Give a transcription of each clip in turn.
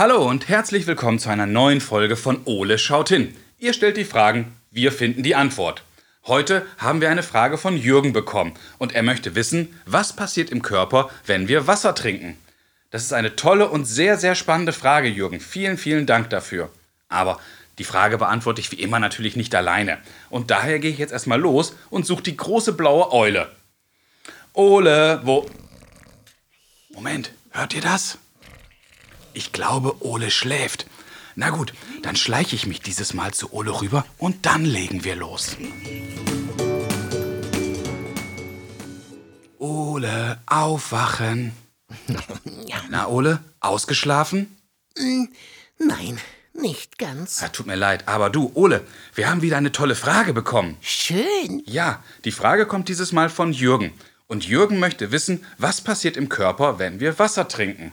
Hallo und herzlich willkommen zu einer neuen Folge von Ole schaut hin. Ihr stellt die Fragen, wir finden die Antwort. Heute haben wir eine Frage von Jürgen bekommen und er möchte wissen, was passiert im Körper, wenn wir Wasser trinken. Das ist eine tolle und sehr, sehr spannende Frage, Jürgen. Vielen, vielen Dank dafür. Aber die Frage beantworte ich wie immer natürlich nicht alleine. Und daher gehe ich jetzt erstmal los und suche die große blaue Eule. Ole, wo. Moment, hört ihr das? Ich glaube, Ole schläft. Na gut, dann schleiche ich mich dieses Mal zu Ole rüber und dann legen wir los. Ole, aufwachen. Na, Ole, ausgeschlafen? Nein, nicht ganz. Ja, tut mir leid, aber du, Ole, wir haben wieder eine tolle Frage bekommen. Schön. Ja, die Frage kommt dieses Mal von Jürgen. Und Jürgen möchte wissen, was passiert im Körper, wenn wir Wasser trinken.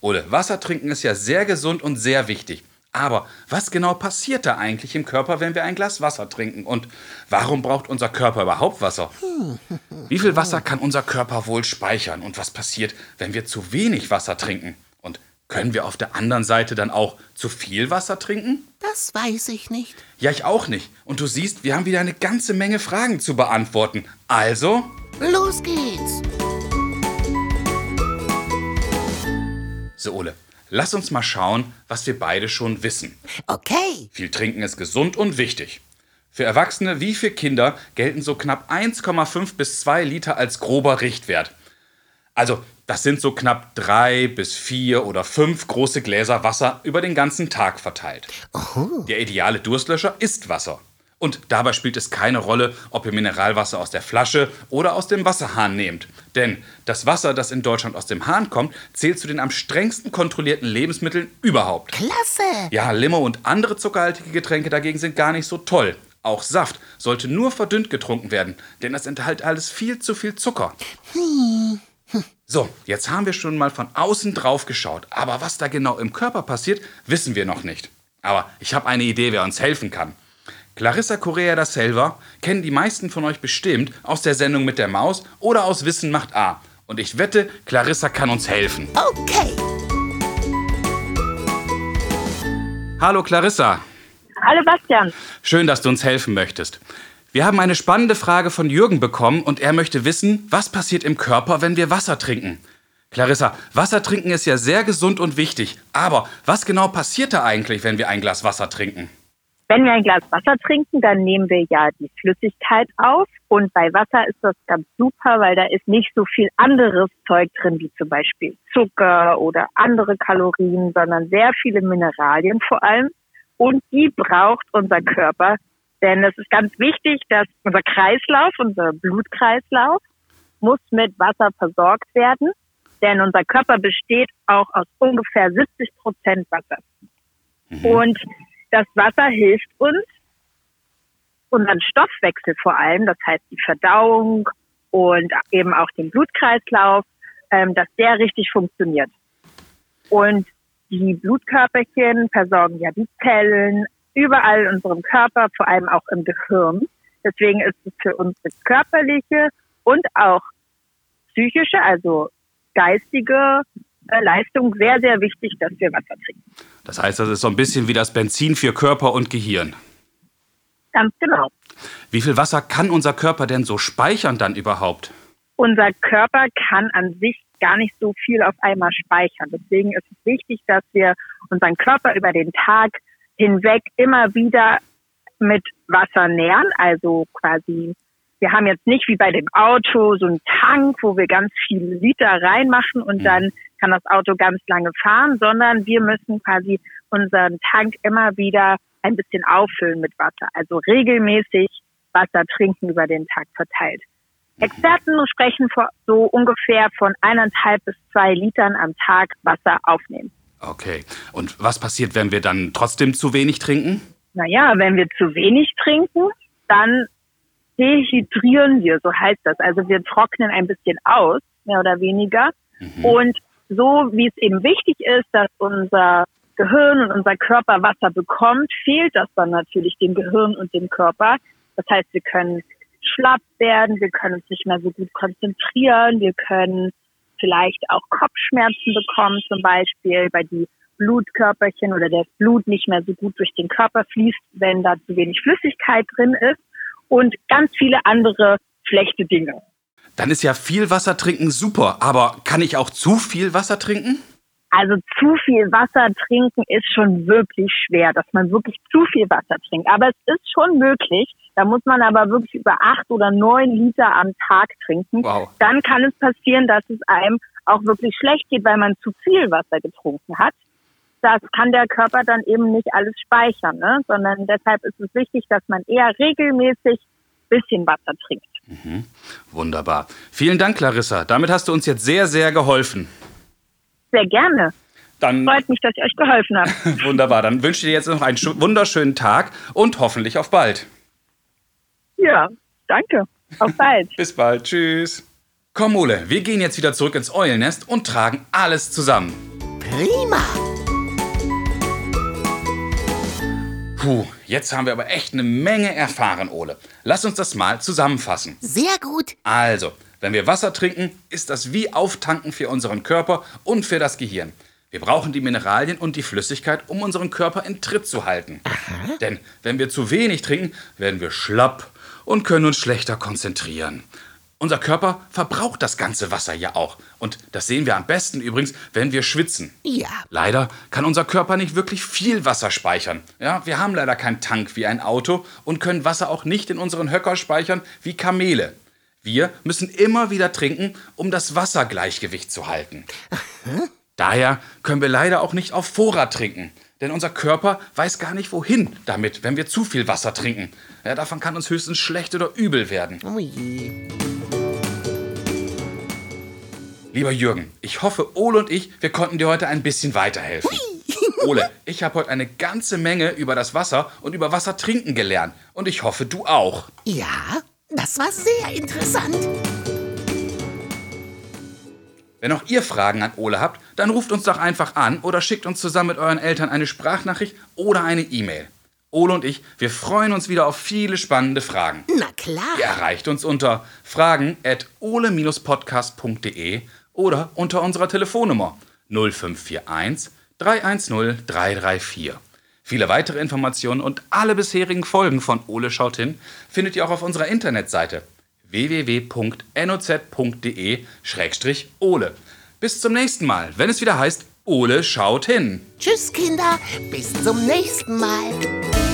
Ole, Wasser trinken ist ja sehr gesund und sehr wichtig. Aber was genau passiert da eigentlich im Körper, wenn wir ein Glas Wasser trinken? Und warum braucht unser Körper überhaupt Wasser? Wie viel Wasser kann unser Körper wohl speichern? Und was passiert, wenn wir zu wenig Wasser trinken? Und können wir auf der anderen Seite dann auch zu viel Wasser trinken? Das weiß ich nicht. Ja, ich auch nicht. Und du siehst, wir haben wieder eine ganze Menge Fragen zu beantworten. Also, Los geht's. So Ole, lass uns mal schauen, was wir beide schon wissen. Okay. Viel trinken ist gesund und wichtig. Für Erwachsene wie für Kinder gelten so knapp 1,5 bis 2 Liter als grober Richtwert. Also, das sind so knapp drei bis vier oder fünf große Gläser Wasser über den ganzen Tag verteilt. Der ideale Durstlöscher ist Wasser. Und dabei spielt es keine Rolle, ob ihr Mineralwasser aus der Flasche oder aus dem Wasserhahn nehmt. Denn das Wasser, das in Deutschland aus dem Hahn kommt, zählt zu den am strengsten kontrollierten Lebensmitteln überhaupt. Klasse. Ja, Limo und andere zuckerhaltige Getränke dagegen sind gar nicht so toll. Auch Saft sollte nur verdünnt getrunken werden, denn es enthält alles viel zu viel Zucker. So, jetzt haben wir schon mal von außen drauf geschaut, aber was da genau im Körper passiert, wissen wir noch nicht. Aber ich habe eine Idee, wer uns helfen kann. Clarissa Correa da Selva kennen die meisten von euch bestimmt aus der Sendung mit der Maus oder aus Wissen macht A. Und ich wette, Clarissa kann uns helfen. Okay. Hallo Clarissa. Hallo Bastian. Schön, dass du uns helfen möchtest. Wir haben eine spannende Frage von Jürgen bekommen und er möchte wissen, was passiert im Körper, wenn wir Wasser trinken. Clarissa, Wasser trinken ist ja sehr gesund und wichtig, aber was genau passiert da eigentlich, wenn wir ein Glas Wasser trinken? Wenn wir ein Glas Wasser trinken, dann nehmen wir ja die Flüssigkeit auf. Und bei Wasser ist das ganz super, weil da ist nicht so viel anderes Zeug drin, wie zum Beispiel Zucker oder andere Kalorien, sondern sehr viele Mineralien vor allem. Und die braucht unser Körper. Denn es ist ganz wichtig, dass unser Kreislauf, unser Blutkreislauf, muss mit Wasser versorgt werden. Denn unser Körper besteht auch aus ungefähr 70 Prozent Wasser. Und das Wasser hilft uns, unseren Stoffwechsel vor allem, das heißt die Verdauung und eben auch den Blutkreislauf, ähm, dass der richtig funktioniert. Und die Blutkörperchen versorgen ja die Zellen überall in unserem Körper, vor allem auch im Gehirn. Deswegen ist es für unsere körperliche und auch psychische, also geistige Leistung sehr, sehr wichtig, dass wir Wasser trinken. Das heißt, das ist so ein bisschen wie das Benzin für Körper und Gehirn. Ganz genau. Wie viel Wasser kann unser Körper denn so speichern dann überhaupt? unser Körper kann an sich gar nicht so viel auf einmal speichern. Deswegen ist es wichtig, dass wir unseren Körper über den Tag hinweg immer wieder mit Wasser nähren. Also quasi, wir haben jetzt nicht wie bei dem Auto so einen Tank, wo wir ganz viele Liter reinmachen und dann kann das Auto ganz lange fahren, sondern wir müssen quasi unseren Tank immer wieder ein bisschen auffüllen mit Wasser. Also regelmäßig Wasser trinken über den Tag verteilt. Experten sprechen so ungefähr von eineinhalb bis zwei Litern am Tag Wasser aufnehmen. Okay. Und was passiert, wenn wir dann trotzdem zu wenig trinken? Naja, wenn wir zu wenig trinken, dann dehydrieren wir, so heißt das. Also wir trocknen ein bisschen aus, mehr oder weniger. Und so wie es eben wichtig ist, dass unser Gehirn und unser Körper Wasser bekommt, fehlt das dann natürlich dem Gehirn und dem Körper. Das heißt, wir können schlapp werden, wir können uns nicht mehr so gut konzentrieren, wir können vielleicht auch Kopfschmerzen bekommen zum Beispiel, weil die Blutkörperchen oder das Blut nicht mehr so gut durch den Körper fließt, wenn da zu wenig Flüssigkeit drin ist und ganz viele andere schlechte Dinge. Dann ist ja viel Wasser trinken super, aber kann ich auch zu viel Wasser trinken? Also zu viel Wasser trinken ist schon wirklich schwer, dass man wirklich zu viel Wasser trinkt. Aber es ist schon möglich. Da muss man aber wirklich über acht oder neun Liter am Tag trinken. Wow. Dann kann es passieren, dass es einem auch wirklich schlecht geht, weil man zu viel Wasser getrunken hat. Das kann der Körper dann eben nicht alles speichern, ne? sondern deshalb ist es wichtig, dass man eher regelmäßig bisschen Wasser trinkt. Wunderbar. Vielen Dank, Clarissa. Damit hast du uns jetzt sehr, sehr geholfen. Sehr gerne. Dann Freut mich, dass ich euch geholfen habe. wunderbar. Dann wünsche ich dir jetzt noch einen wunderschönen Tag und hoffentlich auf bald. ja, danke. Auf bald. Bis bald. Tschüss. Komm, Ole, wir gehen jetzt wieder zurück ins Eulennest und tragen alles zusammen. Prima. Puh, jetzt haben wir aber echt eine Menge erfahren, Ole. Lass uns das mal zusammenfassen. Sehr gut. Also, wenn wir Wasser trinken, ist das wie Auftanken für unseren Körper und für das Gehirn. Wir brauchen die Mineralien und die Flüssigkeit, um unseren Körper in Tritt zu halten. Denn wenn wir zu wenig trinken, werden wir schlapp und können uns schlechter konzentrieren. Unser Körper verbraucht das ganze Wasser ja auch. Und das sehen wir am besten übrigens, wenn wir schwitzen. Ja. Leider kann unser Körper nicht wirklich viel Wasser speichern. Ja, wir haben leider keinen Tank wie ein Auto und können Wasser auch nicht in unseren Höcker speichern wie Kamele. Wir müssen immer wieder trinken, um das Wassergleichgewicht zu halten. Daher können wir leider auch nicht auf Vorrat trinken. Denn unser Körper weiß gar nicht wohin damit, wenn wir zu viel Wasser trinken. Ja, davon kann uns höchstens schlecht oder übel werden. Oh je. Lieber Jürgen, ich hoffe, Ole und ich, wir konnten dir heute ein bisschen weiterhelfen. Ole, ich habe heute eine ganze Menge über das Wasser und über Wasser trinken gelernt. Und ich hoffe, du auch. Ja, das war sehr interessant. Wenn auch ihr Fragen an Ole habt, dann ruft uns doch einfach an oder schickt uns zusammen mit euren Eltern eine Sprachnachricht oder eine E-Mail. Ole und ich, wir freuen uns wieder auf viele spannende Fragen. Na klar. Ihr erreicht uns unter fragen at ole-podcast.de oder unter unserer Telefonnummer 0541 310 334. Viele weitere Informationen und alle bisherigen Folgen von Ole schaut hin findet ihr auch auf unserer Internetseite www.noz.de-ole. Bis zum nächsten Mal, wenn es wieder heißt Ole schaut hin. Tschüss, Kinder. Bis zum nächsten Mal.